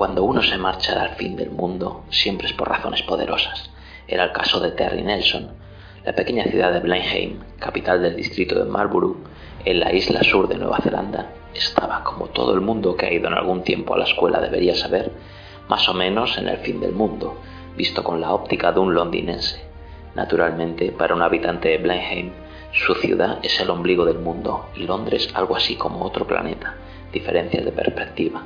Cuando uno se marcha al fin del mundo, siempre es por razones poderosas. Era el caso de Terry Nelson. La pequeña ciudad de Blenheim, capital del distrito de Marlborough, en la isla sur de Nueva Zelanda, estaba, como todo el mundo que ha ido en algún tiempo a la escuela debería saber, más o menos en el fin del mundo, visto con la óptica de un londinense. Naturalmente, para un habitante de Blenheim, su ciudad es el ombligo del mundo y Londres algo así como otro planeta, diferencias de perspectiva.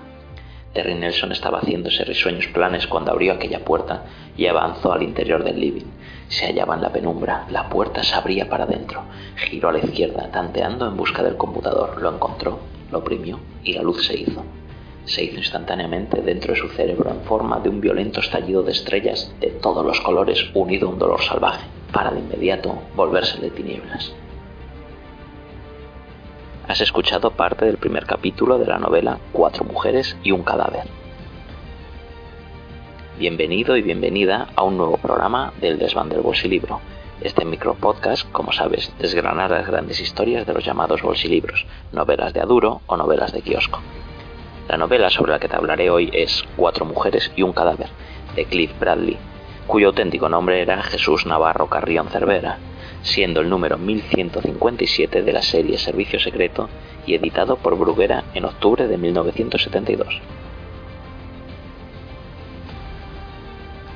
Terry Nelson estaba haciéndose risueños planes cuando abrió aquella puerta y avanzó al interior del living. Se hallaba en la penumbra, la puerta se abría para adentro. Giró a la izquierda, tanteando en busca del computador. Lo encontró, lo oprimió y la luz se hizo. Se hizo instantáneamente dentro de su cerebro en forma de un violento estallido de estrellas de todos los colores unido a un dolor salvaje, para de inmediato volverse de tinieblas. Has escuchado parte del primer capítulo de la novela Cuatro mujeres y un cadáver. Bienvenido y bienvenida a un nuevo programa del Desván del Bolsilibro. Este micropodcast, como sabes, desgranar las grandes historias de los llamados bolsilibros, novelas de aduro o novelas de kiosco. La novela sobre la que te hablaré hoy es Cuatro mujeres y un cadáver, de Cliff Bradley, cuyo auténtico nombre era Jesús Navarro Carrión Cervera, siendo el número 1157 de la serie Servicio Secreto y editado por Bruguera en octubre de 1972.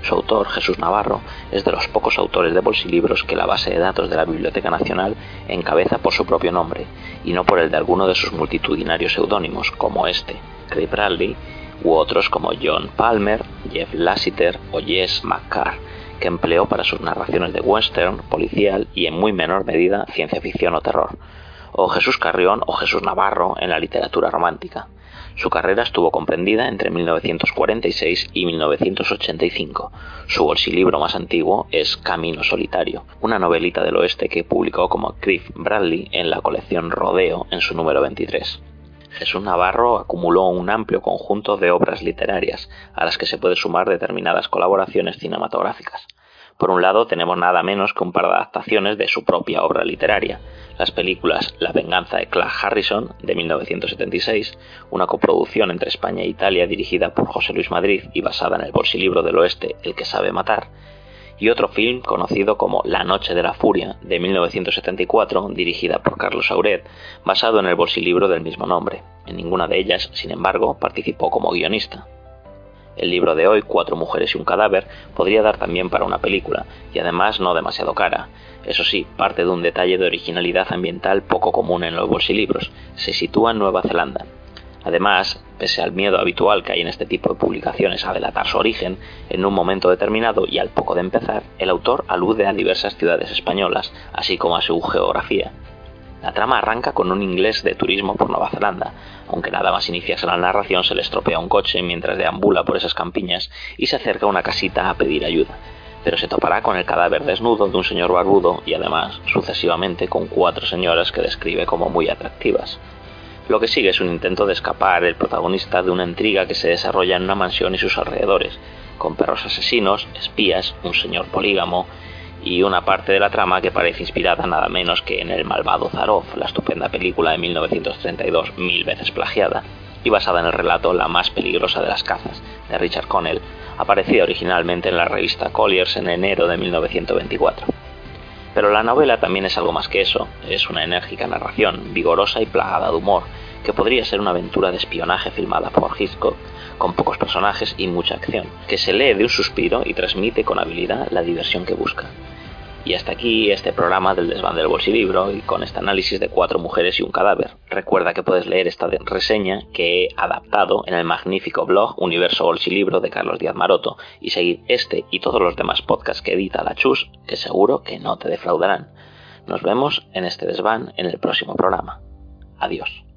Su autor, Jesús Navarro, es de los pocos autores de bolsilibros que la base de datos de la Biblioteca Nacional encabeza por su propio nombre y no por el de alguno de sus multitudinarios seudónimos, como este, Craig Bradley, u otros como John Palmer, Jeff Lassiter o Jess McCarr, que empleó para sus narraciones de western, policial y en muy menor medida ciencia ficción o terror, o Jesús Carrión o Jesús Navarro en la literatura romántica. Su carrera estuvo comprendida entre 1946 y 1985. Su bolsilibro más antiguo es Camino Solitario, una novelita del oeste que publicó como Cliff Bradley en la colección Rodeo en su número 23. Jesús Navarro acumuló un amplio conjunto de obras literarias, a las que se puede sumar determinadas colaboraciones cinematográficas. Por un lado tenemos nada menos que un par de adaptaciones de su propia obra literaria, las películas La venganza de Clark Harrison de 1976, una coproducción entre España e Italia dirigida por José Luis Madrid y basada en el bolsilibro del oeste El que sabe matar, y otro film conocido como La Noche de la Furia, de 1974, dirigida por Carlos Auret, basado en el bolsilibro del mismo nombre. En ninguna de ellas, sin embargo, participó como guionista. El libro de hoy, Cuatro mujeres y un cadáver, podría dar también para una película, y además no demasiado cara. Eso sí, parte de un detalle de originalidad ambiental poco común en los bolsilibros. Se sitúa en Nueva Zelanda, Además, pese al miedo habitual que hay en este tipo de publicaciones a delatar su origen, en un momento determinado y al poco de empezar, el autor alude a diversas ciudades españolas, así como a su geografía. La trama arranca con un inglés de turismo por Nueva Zelanda, aunque nada más iniciarse la narración se le estropea un coche mientras deambula por esas campiñas y se acerca a una casita a pedir ayuda, pero se topará con el cadáver desnudo de un señor barbudo y además, sucesivamente, con cuatro señoras que describe como muy atractivas. Lo que sigue es un intento de escapar el protagonista de una intriga que se desarrolla en una mansión y sus alrededores, con perros asesinos, espías, un señor polígamo y una parte de la trama que parece inspirada nada menos que en El malvado Zarov, la estupenda película de 1932 mil veces plagiada y basada en el relato La más peligrosa de las cazas, de Richard Connell, aparecida originalmente en la revista Colliers en enero de 1924. Pero la novela también es algo más que eso, es una enérgica narración, vigorosa y plagada de humor, que podría ser una aventura de espionaje filmada por Hitchcock, con pocos personajes y mucha acción, que se lee de un suspiro y transmite con habilidad la diversión que busca. Y hasta aquí este programa del desván del bolsilibro y con este análisis de cuatro mujeres y un cadáver. Recuerda que puedes leer esta reseña que he adaptado en el magnífico blog Universo Bolsilibro de Carlos Díaz Maroto y seguir este y todos los demás podcasts que edita la Chus, que seguro que no te defraudarán. Nos vemos en este desván en el próximo programa. Adiós.